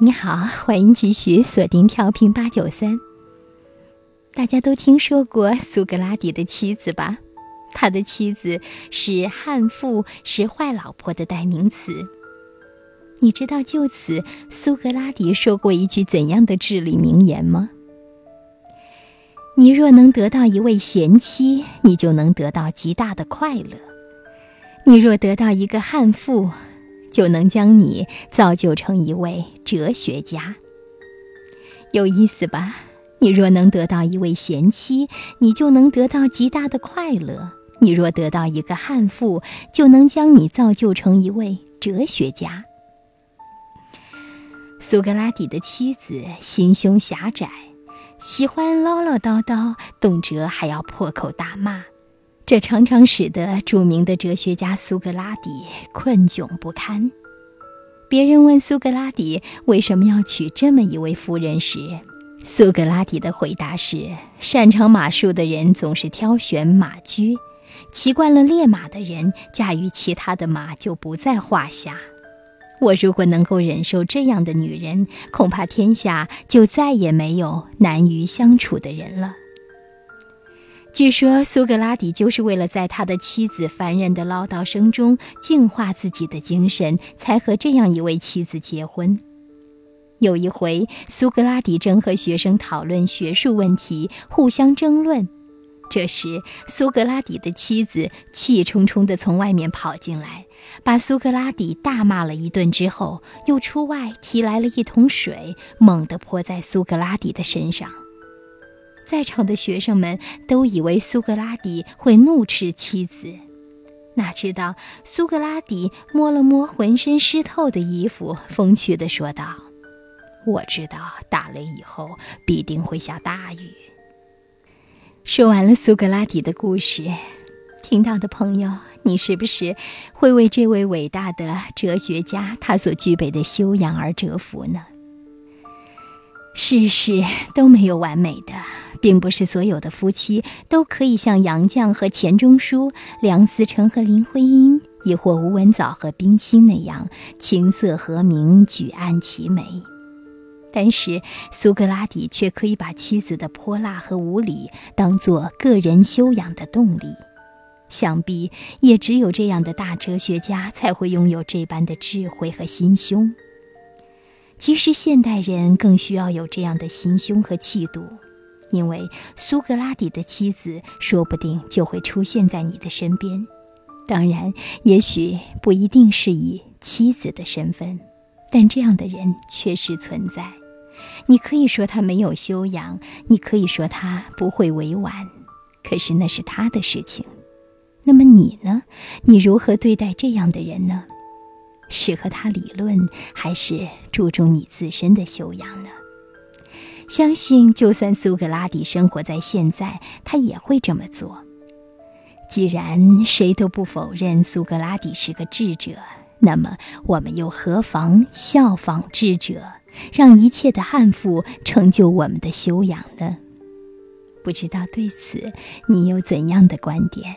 你好，欢迎继续锁定调频八九三。大家都听说过苏格拉底的妻子吧？他的妻子是悍妇，是坏老婆的代名词。你知道就此苏格拉底说过一句怎样的至理名言吗？你若能得到一位贤妻，你就能得到极大的快乐；你若得到一个悍妇，就能将你造就成一位哲学家，有意思吧？你若能得到一位贤妻，你就能得到极大的快乐；你若得到一个悍妇，就能将你造就成一位哲学家。苏格拉底的妻子心胸狭窄，喜欢唠唠叨叨，动辄还要破口大骂。这常常使得著名的哲学家苏格拉底困窘不堪。别人问苏格拉底为什么要娶这么一位夫人时，苏格拉底的回答是：擅长马术的人总是挑选马驹，骑惯了烈马的人驾驭其他的马就不在话下。我如果能够忍受这样的女人，恐怕天下就再也没有难于相处的人了。据说苏格拉底就是为了在他的妻子烦人的唠叨声中净化自己的精神，才和这样一位妻子结婚。有一回，苏格拉底正和学生讨论学术问题，互相争论。这时，苏格拉底的妻子气冲冲地从外面跑进来，把苏格拉底大骂了一顿之后，又出外提来了一桶水，猛地泼在苏格拉底的身上。在场的学生们都以为苏格拉底会怒斥妻子，哪知道苏格拉底摸了摸浑身湿透的衣服，风趣地说道：“我知道打雷以后必定会下大雨。”说完了苏格拉底的故事，听到的朋友，你是不是会为这位伟大的哲学家他所具备的修养而折服呢？世事都没有完美的。并不是所有的夫妻都可以像杨绛和钱钟书、梁思成和林徽因，亦或吴文藻和冰心那样琴瑟和鸣、举案齐眉。但是苏格拉底却可以把妻子的泼辣和无礼当做个人修养的动力。想必也只有这样的大哲学家才会拥有这般的智慧和心胸。其实现代人更需要有这样的心胸和气度。因为苏格拉底的妻子说不定就会出现在你的身边，当然，也许不一定是以妻子的身份，但这样的人确实存在。你可以说他没有修养，你可以说他不会委婉，可是那是他的事情。那么你呢？你如何对待这样的人呢？是和他理论，还是注重你自身的修养呢？相信，就算苏格拉底生活在现在，他也会这么做。既然谁都不否认苏格拉底是个智者，那么我们又何妨效仿智者，让一切的悍妇成就我们的修养呢？不知道对此你有怎样的观点？